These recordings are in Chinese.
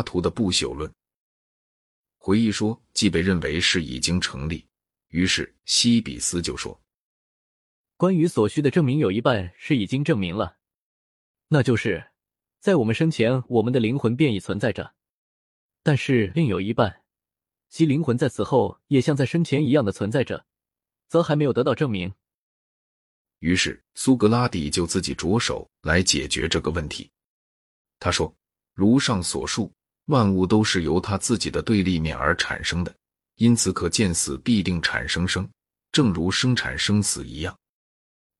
拉图的不朽论。回忆说既被认为是已经成立，于是西比斯就说：“关于所需的证明有一半是已经证明了，那就是在我们生前，我们的灵魂便已存在着；但是另有一半，其灵魂在死后也像在生前一样的存在着，则还没有得到证明。”于是苏格拉底就自己着手来解决这个问题。他说：“如上所述，万物都是由他自己的对立面而产生的，因此可见死必定产生生，正如生产生死一样。”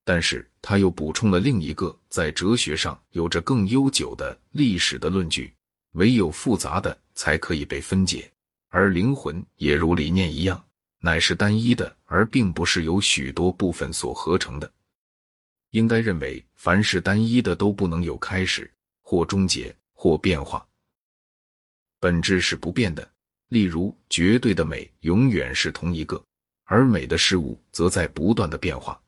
但是他又补充了另一个在哲学上有着更悠久的历史的论据：唯有复杂的才可以被分解，而灵魂也如理念一样，乃是单一的，而并不是由许多部分所合成的。应该认为，凡是单一的都不能有开始或终结或变化，本质是不变的。例如，绝对的美永远是同一个，而美的事物则在不断的变化。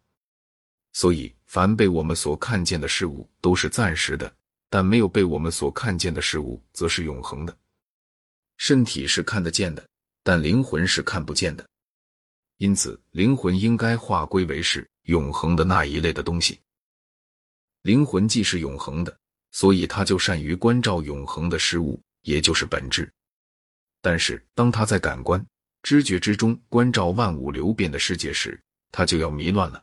所以，凡被我们所看见的事物都是暂时的，但没有被我们所看见的事物则是永恒的。身体是看得见的，但灵魂是看不见的。因此，灵魂应该划归为是永恒的那一类的东西。灵魂既是永恒的，所以它就善于关照永恒的事物，也就是本质。但是，当他在感官、知觉之中关照万物流变的世界时，他就要迷乱了。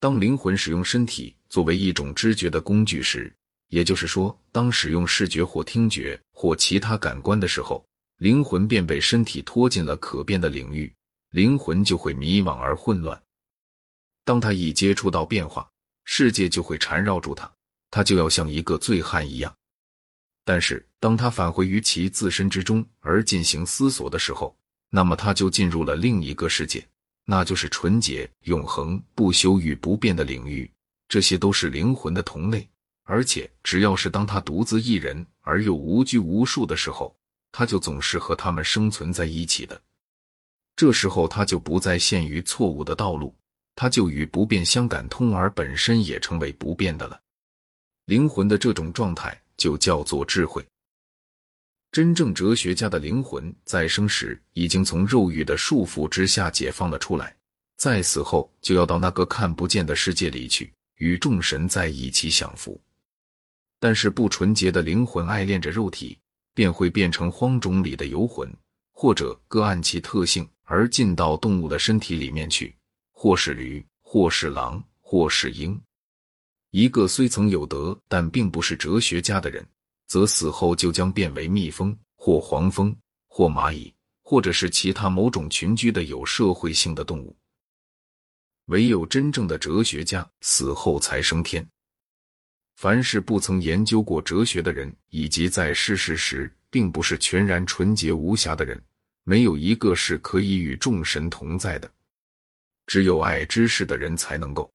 当灵魂使用身体作为一种知觉的工具时，也就是说，当使用视觉或听觉或其他感官的时候，灵魂便被身体拖进了可变的领域。灵魂就会迷惘而混乱。当他一接触到变化，世界就会缠绕住他，他就要像一个醉汉一样。但是，当他返回于其自身之中而进行思索的时候，那么他就进入了另一个世界，那就是纯洁、永恒、不朽与不变的领域。这些都是灵魂的同类，而且只要是当他独自一人而又无拘无束的时候，他就总是和他们生存在一起的。这时候，他就不再陷于错误的道路，他就与不变相感通，而本身也成为不变的了。灵魂的这种状态就叫做智慧。真正哲学家的灵魂在生时已经从肉欲的束缚之下解放了出来，在死后就要到那个看不见的世界里去，与众神在一起享福。但是不纯洁的灵魂爱恋着肉体，便会变成荒冢里的游魂。或者各按其特性而进到动物的身体里面去，或是驴，或是狼，或是鹰。一个虽曾有德，但并不是哲学家的人，则死后就将变为蜜蜂，或黄蜂，或蚂蚁，或者是其他某种群居的有社会性的动物。唯有真正的哲学家死后才升天。凡是不曾研究过哲学的人，以及在世事时。并不是全然纯洁无瑕的人，没有一个是可以与众神同在的。只有爱知识的人才能够。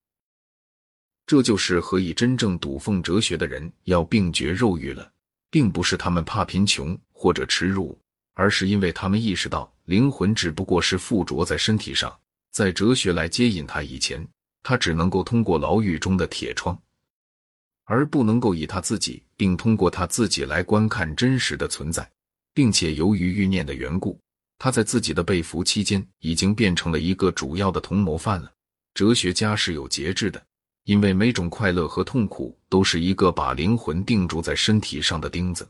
这就是何以真正笃奉哲学的人要并绝肉欲了，并不是他们怕贫穷或者耻辱，而是因为他们意识到灵魂只不过是附着在身体上，在哲学来接引他以前，他只能够通过牢狱中的铁窗。而不能够以他自己，并通过他自己来观看真实的存在，并且由于欲念的缘故，他在自己的被俘期间已经变成了一个主要的同谋犯了。哲学家是有节制的，因为每种快乐和痛苦都是一个把灵魂定住在身体上的钉子，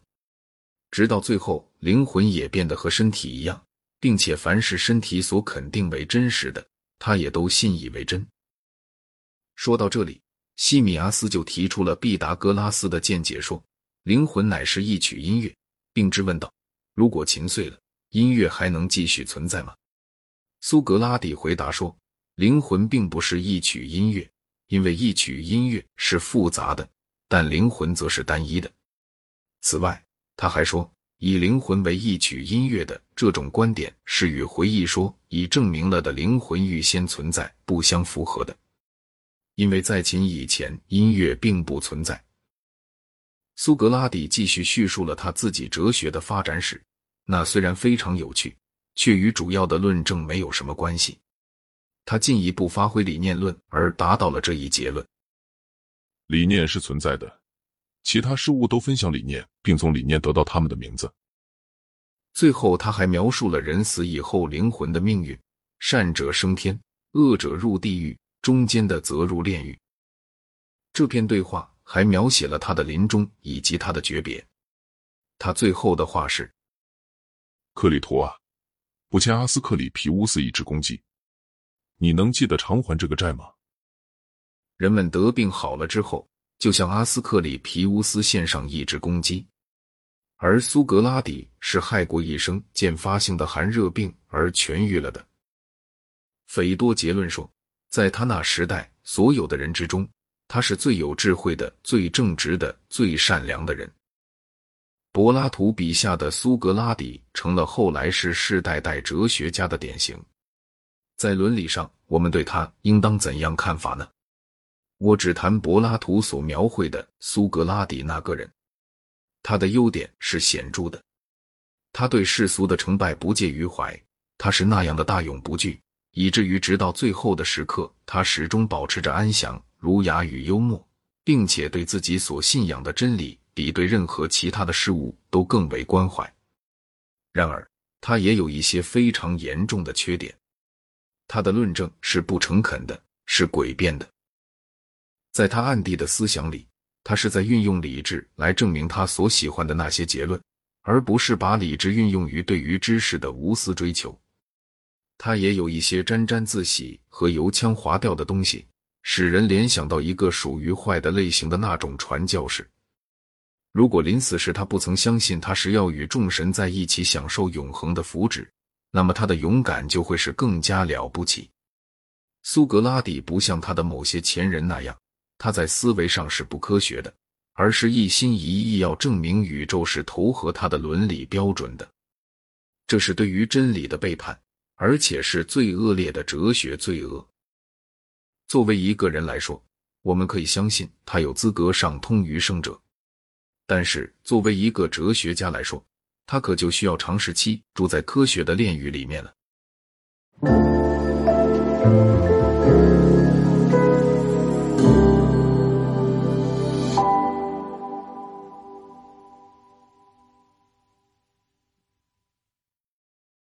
直到最后灵魂也变得和身体一样，并且凡是身体所肯定为真实的，他也都信以为真。说到这里。西米阿斯就提出了毕达哥拉斯的见解，说灵魂乃是一曲音乐，并质问道：如果琴碎了，音乐还能继续存在吗？苏格拉底回答说：灵魂并不是一曲音乐，因为一曲音乐是复杂的，但灵魂则是单一的。此外，他还说，以灵魂为一曲音乐的这种观点是与回忆说已证明了的灵魂预先存在不相符合的。因为在琴以前，音乐并不存在。苏格拉底继续叙述了他自己哲学的发展史，那虽然非常有趣，却与主要的论证没有什么关系。他进一步发挥理念论，而达到了这一结论：理念是存在的，其他事物都分享理念，并从理念得到他们的名字。最后，他还描述了人死以后灵魂的命运：善者升天，恶者入地狱，中间的则入炼狱。这篇对话还描写了他的临终以及他的诀别。他最后的话是：“克里图啊，不欠阿斯克里皮乌斯一纸功绩，你能记得偿还这个债吗？”人们得病好了之后，就向阿斯克里皮乌斯献上一只公鸡。而苏格拉底是害过一生渐发性的寒热病而痊愈了的。斐多结论说，在他那时代，所有的人之中，他是最有智慧的、最正直的、最善良的人。柏拉图笔下的苏格拉底成了后来世世代代哲学家的典型。在伦理上，我们对他应当怎样看法呢？我只谈柏拉图所描绘的苏格拉底那个人。他的优点是显著的，他对世俗的成败不介于怀，他是那样的大勇不惧，以至于直到最后的时刻，他始终保持着安详、儒雅与幽默，并且对自己所信仰的真理比对任何其他的事物都更为关怀。然而，他也有一些非常严重的缺点，他的论证是不诚恳的，是诡辩的，在他暗地的思想里。他是在运用理智来证明他所喜欢的那些结论，而不是把理智运用于对于知识的无私追求。他也有一些沾沾自喜和油腔滑调的东西，使人联想到一个属于坏的类型的那种传教士。如果临死时他不曾相信他是要与众神在一起享受永恒的福祉，那么他的勇敢就会是更加了不起。苏格拉底不像他的某些前人那样。他在思维上是不科学的，而是一心一意要证明宇宙是投合他的伦理标准的。这是对于真理的背叛，而且是最恶劣的哲学罪恶。作为一个人来说，我们可以相信他有资格上通于圣者，但是作为一个哲学家来说，他可就需要长时期住在科学的炼狱里面了。